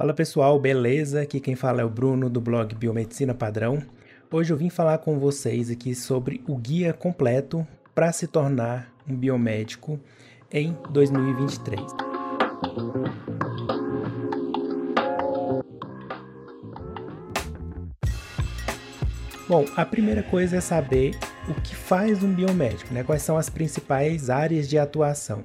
Fala pessoal, beleza? Aqui quem fala é o Bruno do blog Biomedicina Padrão. Hoje eu vim falar com vocês aqui sobre o guia completo para se tornar um biomédico em 2023. Bom, a primeira coisa é saber o que faz um biomédico, né? Quais são as principais áreas de atuação.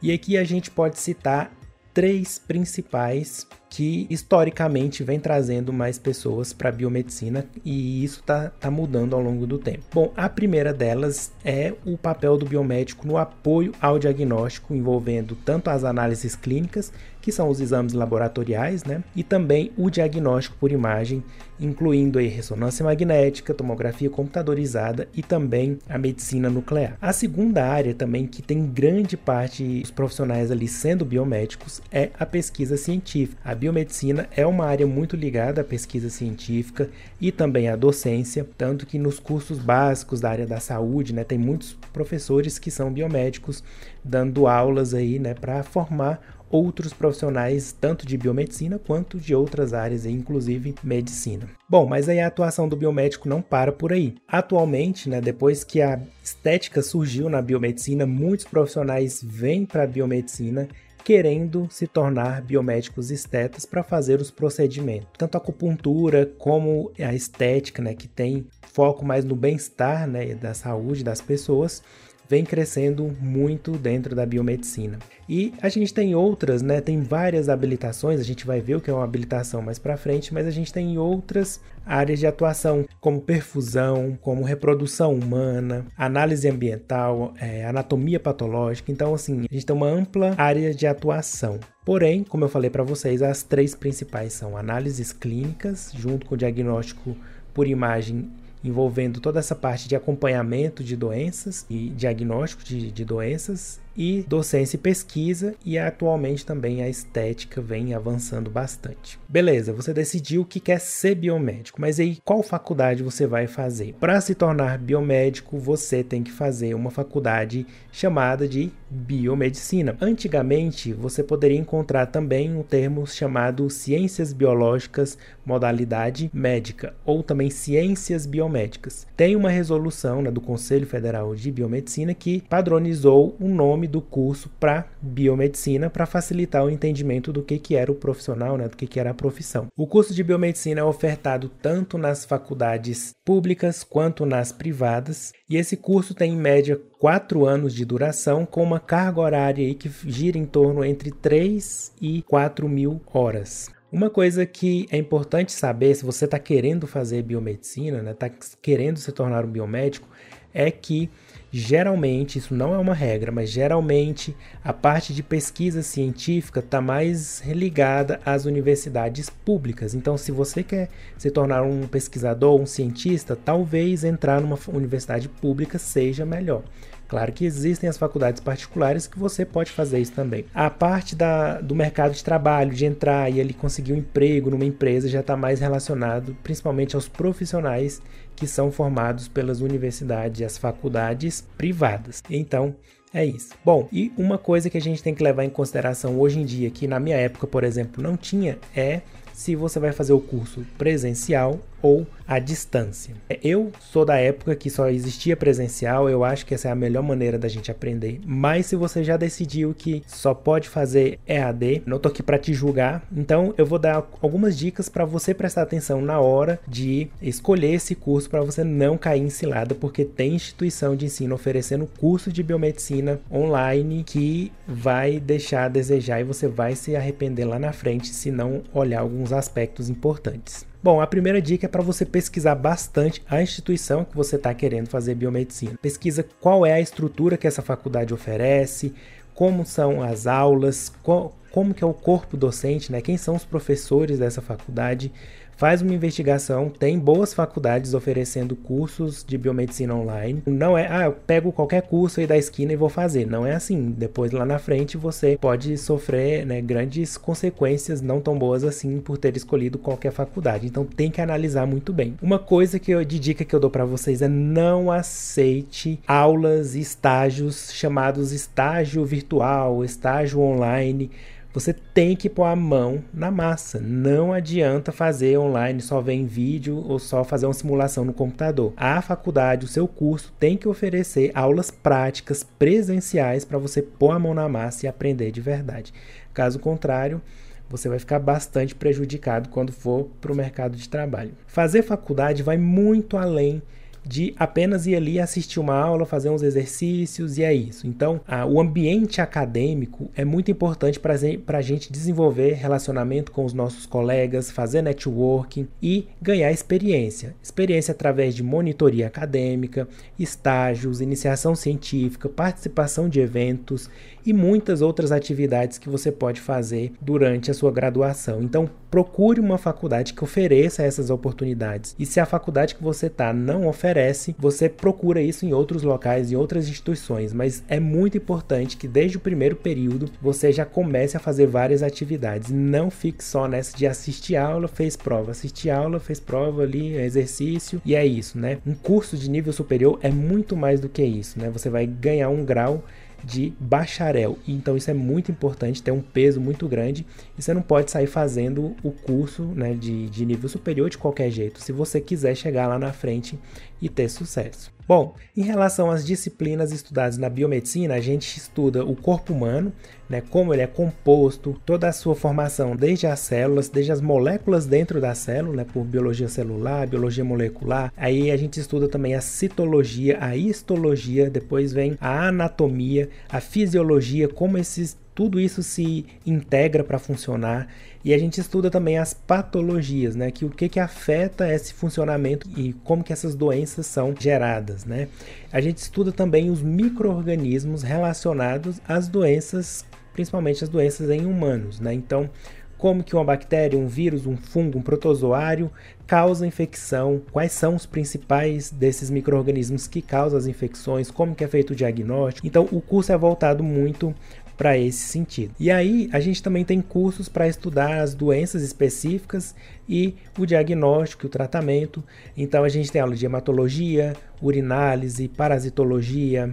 E aqui a gente pode citar três principais que historicamente vem trazendo mais pessoas para a biomedicina e isso está tá mudando ao longo do tempo. Bom, a primeira delas é o papel do biomédico no apoio ao diagnóstico, envolvendo tanto as análises clínicas, que são os exames laboratoriais, né, e também o diagnóstico por imagem, incluindo aí ressonância magnética, tomografia computadorizada e também a medicina nuclear. A segunda área também que tem grande parte dos profissionais ali sendo biomédicos é a pesquisa científica. A biomedicina é uma área muito ligada à pesquisa científica e também à docência, tanto que nos cursos básicos da área da saúde, né, tem muitos professores que são biomédicos dando aulas aí, né, para formar outros profissionais, tanto de biomedicina quanto de outras áreas, inclusive medicina. Bom, mas aí a atuação do biomédico não para por aí. Atualmente, né, depois que a estética surgiu na biomedicina, muitos profissionais vêm para a biomedicina querendo se tornar biomédicos estetas para fazer os procedimentos. Tanto a acupuntura como a estética, né, que tem foco mais no bem-estar né, da saúde das pessoas, vem crescendo muito dentro da biomedicina. E a gente tem outras, né? Tem várias habilitações, a gente vai ver o que é uma habilitação mais para frente, mas a gente tem outras áreas de atuação, como perfusão, como reprodução humana, análise ambiental, é, anatomia patológica. Então, assim, a gente tem uma ampla área de atuação. Porém, como eu falei para vocês, as três principais são análises clínicas, junto com o diagnóstico por imagem envolvendo toda essa parte de acompanhamento de doenças e diagnóstico de, de doenças e docência e pesquisa e atualmente também a estética vem avançando bastante. Beleza, você decidiu que quer ser biomédico, mas aí qual faculdade você vai fazer? Para se tornar biomédico, você tem que fazer uma faculdade chamada de biomedicina. Antigamente, você poderia encontrar também um termo chamado ciências biológicas modalidade médica ou também ciências biomédicas. Tem uma resolução né, do Conselho Federal de Biomedicina que padronizou o nome do curso para biomedicina para facilitar o entendimento do que, que era o profissional, né, do que, que era a profissão. O curso de biomedicina é ofertado tanto nas faculdades públicas quanto nas privadas, e esse curso tem em média quatro anos de duração, com uma carga horária aí que gira em torno entre 3 e 4 mil horas. Uma coisa que é importante saber, se você está querendo fazer biomedicina, está né, tá querendo se tornar um biomédico, é que Geralmente, isso não é uma regra, mas geralmente a parte de pesquisa científica está mais ligada às universidades públicas. Então, se você quer se tornar um pesquisador, um cientista, talvez entrar numa universidade pública seja melhor. Claro que existem as faculdades particulares que você pode fazer isso também. A parte da, do mercado de trabalho, de entrar e ali conseguir um emprego numa empresa, já está mais relacionado principalmente aos profissionais que são formados pelas universidades e as faculdades privadas. Então, é isso. Bom, e uma coisa que a gente tem que levar em consideração hoje em dia, que na minha época, por exemplo, não tinha, é se você vai fazer o curso presencial ou à distância. Eu sou da época que só existia presencial, eu acho que essa é a melhor maneira da gente aprender. Mas se você já decidiu que só pode fazer EAD, não tô aqui para te julgar, então eu vou dar algumas dicas para você prestar atenção na hora de escolher esse curso para você não cair em cilada, porque tem instituição de ensino oferecendo curso de biomedicina online que vai deixar a desejar e você vai se arrepender lá na frente se não olhar alguns aspectos importantes. Bom, a primeira dica é para você pesquisar bastante a instituição que você está querendo fazer biomedicina. Pesquisa qual é a estrutura que essa faculdade oferece, como são as aulas, qual, como que é o corpo docente, né? Quem são os professores dessa faculdade? Faz uma investigação, tem boas faculdades oferecendo cursos de biomedicina online. Não é, ah, eu pego qualquer curso aí da esquina e vou fazer. Não é assim. Depois lá na frente você pode sofrer né, grandes consequências não tão boas assim por ter escolhido qualquer faculdade. Então tem que analisar muito bem. Uma coisa que eu, de dica que eu dou para vocês é não aceite aulas e estágios chamados estágio virtual, estágio online você tem que pôr a mão na massa. Não adianta fazer online, só ver em vídeo ou só fazer uma simulação no computador. A faculdade, o seu curso, tem que oferecer aulas práticas presenciais para você pôr a mão na massa e aprender de verdade. Caso contrário, você vai ficar bastante prejudicado quando for para o mercado de trabalho. Fazer faculdade vai muito além de apenas ir ali assistir uma aula, fazer uns exercícios e é isso. Então, a, o ambiente acadêmico é muito importante para a gente desenvolver relacionamento com os nossos colegas, fazer networking e ganhar experiência. Experiência através de monitoria acadêmica, estágios, iniciação científica, participação de eventos e muitas outras atividades que você pode fazer durante a sua graduação. Então, procure uma faculdade que ofereça essas oportunidades. E se a faculdade que você está não oferece, você procura isso em outros locais, em outras instituições. Mas é muito importante que desde o primeiro período você já comece a fazer várias atividades. Não fique só nessa de assistir aula, fez prova, assistir aula, fez prova ali, exercício e é isso, né? Um curso de nível superior é muito mais do que isso, né? Você vai ganhar um grau de bacharel. Então isso é muito importante, tem um peso muito grande e você não pode sair fazendo o curso né, de, de nível superior de qualquer jeito, se você quiser chegar lá na frente e ter sucesso. Bom, em relação às disciplinas estudadas na biomedicina, a gente estuda o corpo humano, né, como ele é composto, toda a sua formação, desde as células, desde as moléculas dentro da célula, né, por biologia celular, biologia molecular. Aí a gente estuda também a citologia, a histologia, depois vem a anatomia, a fisiologia, como esses tudo isso se integra para funcionar e a gente estuda também as patologias, né, que o que que afeta esse funcionamento e como que essas doenças são geradas, né? A gente estuda também os microorganismos relacionados às doenças, principalmente as doenças em humanos, né? Então, como que uma bactéria, um vírus, um fungo, um protozoário causa infecção, quais são os principais desses micro-organismos que causam as infecções, como que é feito o diagnóstico. Então o curso é voltado muito para esse sentido. E aí a gente também tem cursos para estudar as doenças específicas e o diagnóstico e o tratamento. Então a gente tem aula de hematologia, urinálise, parasitologia,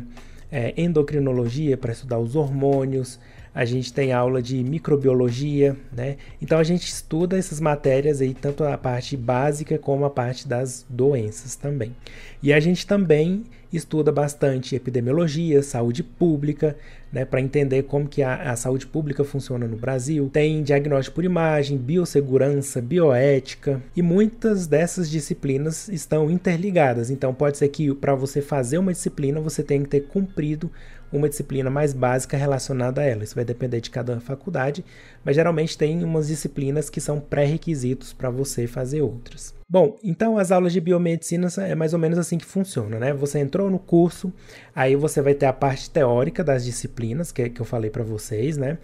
é, endocrinologia para estudar os hormônios, a gente tem aula de microbiologia, né? Então a gente estuda essas matérias aí, tanto a parte básica como a parte das doenças também. E a gente também estuda bastante epidemiologia, saúde pública, né, para entender como que a, a, saúde pública funciona no Brasil. Tem diagnóstico por imagem, biossegurança, bioética e muitas dessas disciplinas estão interligadas. Então pode ser que para você fazer uma disciplina você tenha que ter cumprido uma disciplina mais básica relacionada a ela. Isso vai depender de cada faculdade, mas geralmente tem umas disciplinas que são pré-requisitos para você fazer outras. Bom, então as aulas de biomedicina é mais ou menos assim que funciona, né? Você entrou no curso, aí você vai ter a parte teórica das disciplinas que, que eu falei para vocês, né?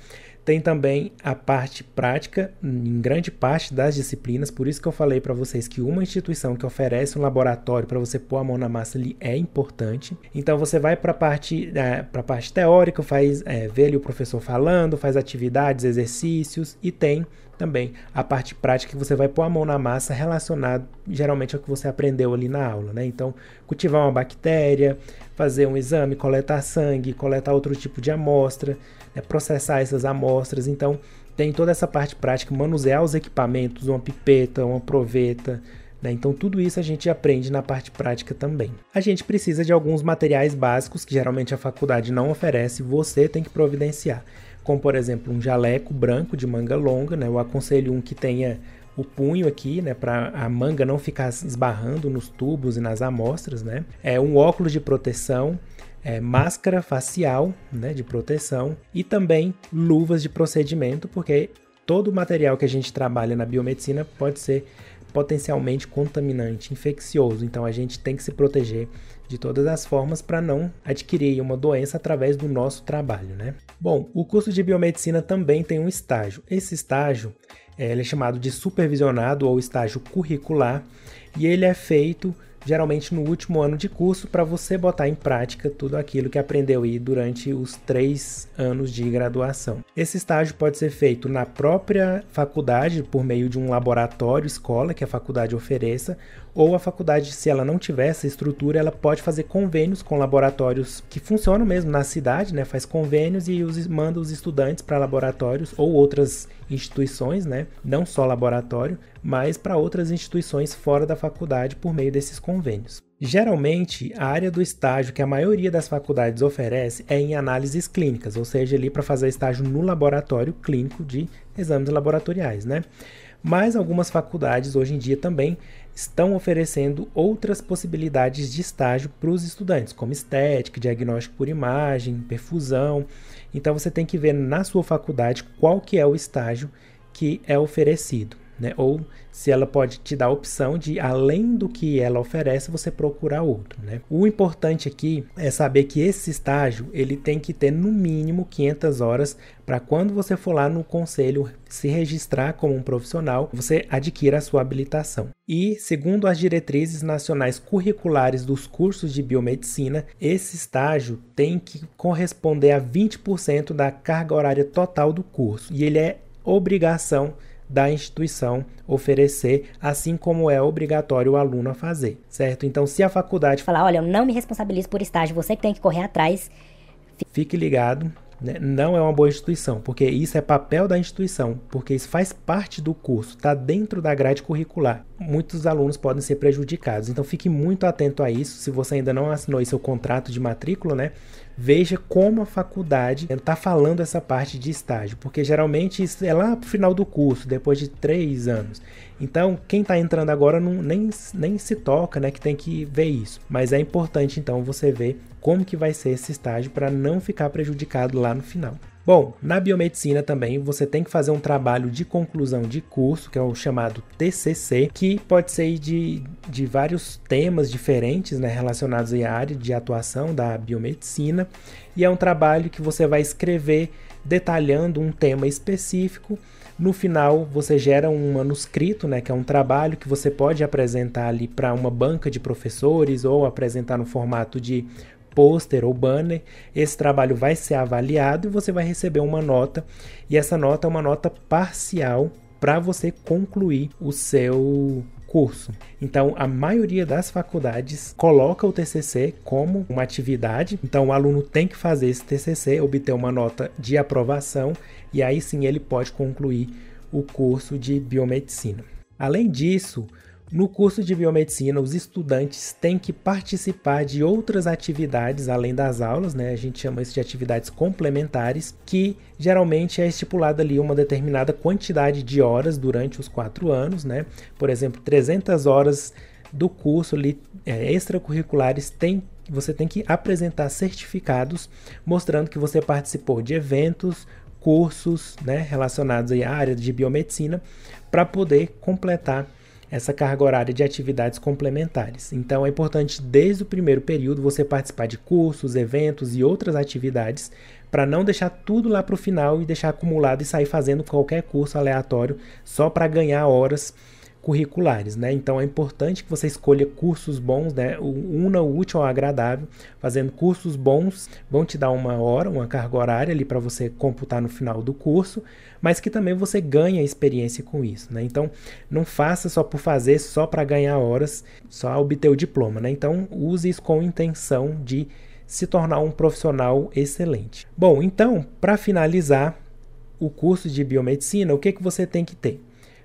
Tem também a parte prática, em grande parte das disciplinas, por isso que eu falei para vocês que uma instituição que oferece um laboratório para você pôr a mão na massa ali é importante. Então você vai para a parte, é, parte teórica, faz é, ver ali o professor falando, faz atividades, exercícios e tem também a parte prática que você vai pôr a mão na massa relacionado geralmente ao que você aprendeu ali na aula, né? Então, cultivar uma bactéria, fazer um exame, coletar sangue, coletar outro tipo de amostra, né, processar essas amostras. Então, tem toda essa parte prática, manusear os equipamentos, uma pipeta, uma proveta. Né? Então, tudo isso a gente aprende na parte prática também. A gente precisa de alguns materiais básicos que geralmente a faculdade não oferece, você tem que providenciar. Como, por exemplo, um jaleco branco de manga longa. Né? Eu aconselho um que tenha o punho aqui, né, para a manga não ficar esbarrando nos tubos e nas amostras, né? É um óculos de proteção, é, máscara facial né, de proteção e também luvas de procedimento, porque todo o material que a gente trabalha na biomedicina pode ser potencialmente contaminante, infeccioso. Então a gente tem que se proteger de todas as formas para não adquirir uma doença através do nosso trabalho, né? Bom, o curso de biomedicina também tem um estágio. Esse estágio é, é chamado de supervisionado ou estágio curricular e ele é feito geralmente no último ano de curso, para você botar em prática tudo aquilo que aprendeu aí durante os três anos de graduação. Esse estágio pode ser feito na própria faculdade, por meio de um laboratório escola que a faculdade ofereça, ou a faculdade, se ela não tiver essa estrutura, ela pode fazer convênios com laboratórios que funcionam mesmo na cidade, né? Faz convênios e os, manda os estudantes para laboratórios ou outras instituições, né? Não só laboratório, mas para outras instituições fora da faculdade por meio desses convênios. Geralmente, a área do estágio que a maioria das faculdades oferece é em análises clínicas, ou seja, ali para fazer estágio no laboratório clínico de exames laboratoriais, né? Mas algumas faculdades hoje em dia também estão oferecendo outras possibilidades de estágio para os estudantes, como estética, diagnóstico por imagem, perfusão. Então você tem que ver na sua faculdade qual que é o estágio que é oferecido né? Ou se ela pode te dar a opção de, além do que ela oferece, você procurar outro, né? O importante aqui é saber que esse estágio ele tem que ter no mínimo 500 horas para quando você for lá no conselho se registrar como um profissional, você adquira a sua habilitação. E, segundo as diretrizes nacionais curriculares dos cursos de biomedicina, esse estágio tem que corresponder a 20% da carga horária total do curso, e ele é obrigação da instituição oferecer, assim como é obrigatório o aluno a fazer, certo? Então, se a faculdade falar, olha, eu não me responsabilizo por estágio, você que tem que correr atrás, fique ligado, né? não é uma boa instituição, porque isso é papel da instituição, porque isso faz parte do curso, está dentro da grade curricular. Muitos alunos podem ser prejudicados, então fique muito atento a isso. Se você ainda não assinou seu contrato de matrícula, né? Veja como a faculdade está falando essa parte de estágio, porque geralmente isso é lá para o final do curso, depois de três anos. Então, quem está entrando agora não, nem, nem se toca, né, que tem que ver isso. Mas é importante, então, você ver como que vai ser esse estágio para não ficar prejudicado lá no final. Bom, na biomedicina também você tem que fazer um trabalho de conclusão de curso, que é o chamado TCC, que pode ser de, de vários temas diferentes né, relacionados à área de atuação da biomedicina, e é um trabalho que você vai escrever detalhando um tema específico. No final, você gera um manuscrito, né, que é um trabalho que você pode apresentar ali para uma banca de professores ou apresentar no formato de pôster ou banner, esse trabalho vai ser avaliado e você vai receber uma nota, e essa nota é uma nota parcial para você concluir o seu curso. Então, a maioria das faculdades coloca o TCC como uma atividade. Então, o aluno tem que fazer esse TCC, obter uma nota de aprovação e aí sim ele pode concluir o curso de biomedicina. Além disso, no curso de biomedicina, os estudantes têm que participar de outras atividades além das aulas, né? A gente chama isso de atividades complementares, que geralmente é estipulada ali uma determinada quantidade de horas durante os quatro anos, né? Por exemplo, 300 horas do curso ali, é, extracurriculares tem você tem que apresentar certificados mostrando que você participou de eventos, cursos né, relacionados à área de biomedicina para poder completar essa carga horária de atividades complementares. Então é importante desde o primeiro período você participar de cursos, eventos e outras atividades para não deixar tudo lá para o final e deixar acumulado e sair fazendo qualquer curso aleatório só para ganhar horas curriculares, né? Então é importante que você escolha cursos bons, né? Una o útil ao agradável. Fazendo cursos bons vão te dar uma hora, uma carga horária ali para você computar no final do curso, mas que também você ganha experiência com isso, né? Então não faça só por fazer, só para ganhar horas, só obter o diploma, né? Então use isso com intenção de se tornar um profissional excelente. Bom, então para finalizar o curso de biomedicina, o que que você tem que ter?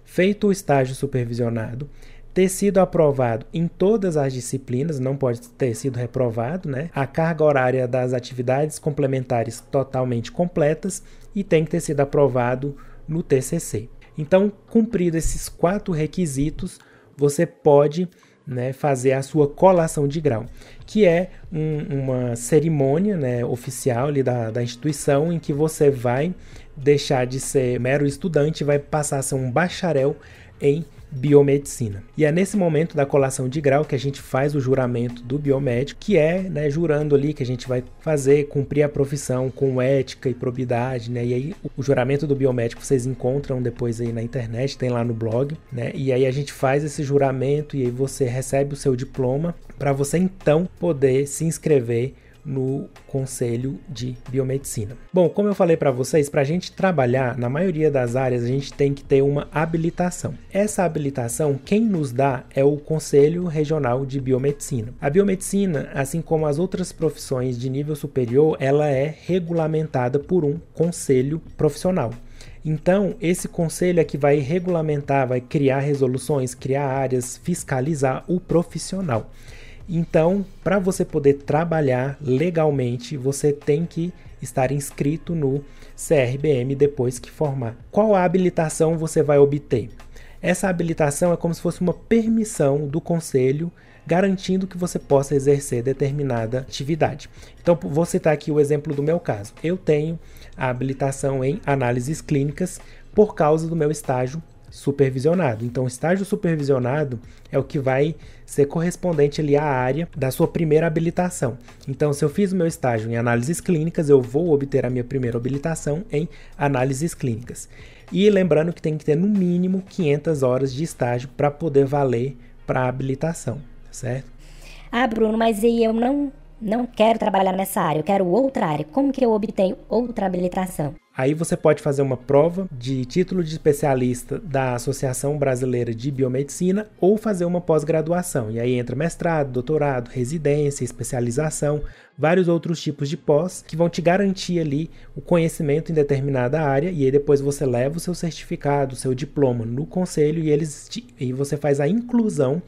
Feito o estágio supervisionado, ter sido aprovado em todas as disciplinas, não pode ter sido reprovado, né? A carga horária das atividades complementares totalmente completas e tem que ter sido aprovado no TCC. Então, cumprido esses quatro requisitos, você pode né, fazer a sua colação de grau, que é um, uma cerimônia né, oficial da, da instituição em que você vai deixar de ser mero estudante vai passar a ser um bacharel em biomedicina. E é nesse momento da colação de grau que a gente faz o juramento do biomédico, que é, né, jurando ali que a gente vai fazer, cumprir a profissão com ética e probidade, né? E aí o juramento do biomédico vocês encontram depois aí na internet, tem lá no blog, né? E aí a gente faz esse juramento e aí você recebe o seu diploma para você então poder se inscrever no Conselho de Biomedicina. Bom, como eu falei para vocês, para a gente trabalhar na maioria das áreas, a gente tem que ter uma habilitação. Essa habilitação, quem nos dá é o Conselho Regional de Biomedicina. A biomedicina, assim como as outras profissões de nível superior, ela é regulamentada por um conselho profissional. Então, esse conselho é que vai regulamentar, vai criar resoluções, criar áreas, fiscalizar o profissional. Então, para você poder trabalhar legalmente, você tem que estar inscrito no CRBM depois que formar. Qual habilitação você vai obter? Essa habilitação é como se fosse uma permissão do conselho garantindo que você possa exercer determinada atividade. Então, vou citar aqui o exemplo do meu caso. Eu tenho a habilitação em análises clínicas por causa do meu estágio supervisionado. Então, o estágio supervisionado é o que vai ser correspondente ali à área da sua primeira habilitação. Então, se eu fiz o meu estágio em análises clínicas, eu vou obter a minha primeira habilitação em análises clínicas. E lembrando que tem que ter no mínimo 500 horas de estágio para poder valer para a habilitação, certo? Ah, Bruno, mas aí eu não não quero trabalhar nessa área, eu quero outra área. Como que eu obtenho outra habilitação? Aí você pode fazer uma prova de título de especialista da Associação Brasileira de Biomedicina ou fazer uma pós-graduação. E aí entra mestrado, doutorado, residência, especialização, vários outros tipos de pós que vão te garantir ali o conhecimento em determinada área e aí depois você leva o seu certificado, o seu diploma no conselho e eles te, e você faz a inclusão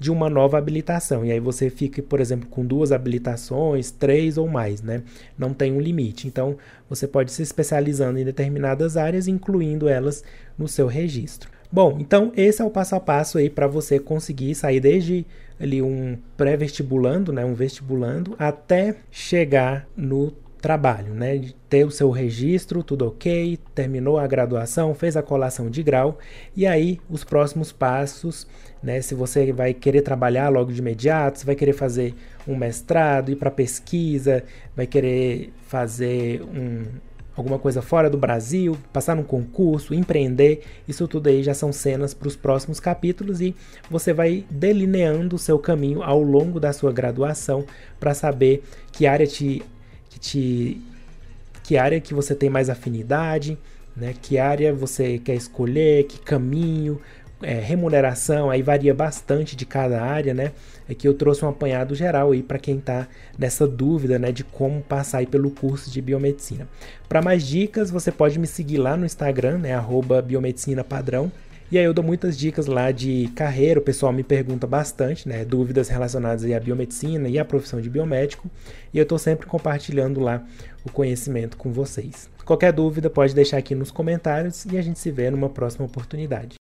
de uma nova habilitação. E aí você fica, por exemplo, com duas habilitações, três ou mais, né? Não tem um limite. Então, você pode se especializando em determinadas áreas, incluindo elas no seu registro. Bom, então esse é o passo a passo aí para você conseguir sair desde ali um pré-vestibulando, né, um vestibulando, até chegar no trabalho, né? De ter o seu registro, tudo ok, terminou a graduação, fez a colação de grau, e aí os próximos passos, né? Se você vai querer trabalhar logo de imediato, se vai querer fazer um mestrado, ir para pesquisa, vai querer fazer um, alguma coisa fora do Brasil, passar num concurso, empreender, isso tudo aí já são cenas para os próximos capítulos e você vai delineando o seu caminho ao longo da sua graduação para saber que área te te que área que você tem mais afinidade, né? Que área você quer escolher, que caminho, é, remuneração, aí varia bastante de cada área, né? É que eu trouxe um apanhado geral aí para quem está nessa dúvida, né, de como passar aí pelo curso de biomedicina. Para mais dicas, você pode me seguir lá no Instagram, né, biomedicina padrão. E aí eu dou muitas dicas lá de carreira, o pessoal me pergunta bastante, né, dúvidas relacionadas à biomedicina e à profissão de biomédico, e eu estou sempre compartilhando lá o conhecimento com vocês. Qualquer dúvida pode deixar aqui nos comentários e a gente se vê numa próxima oportunidade.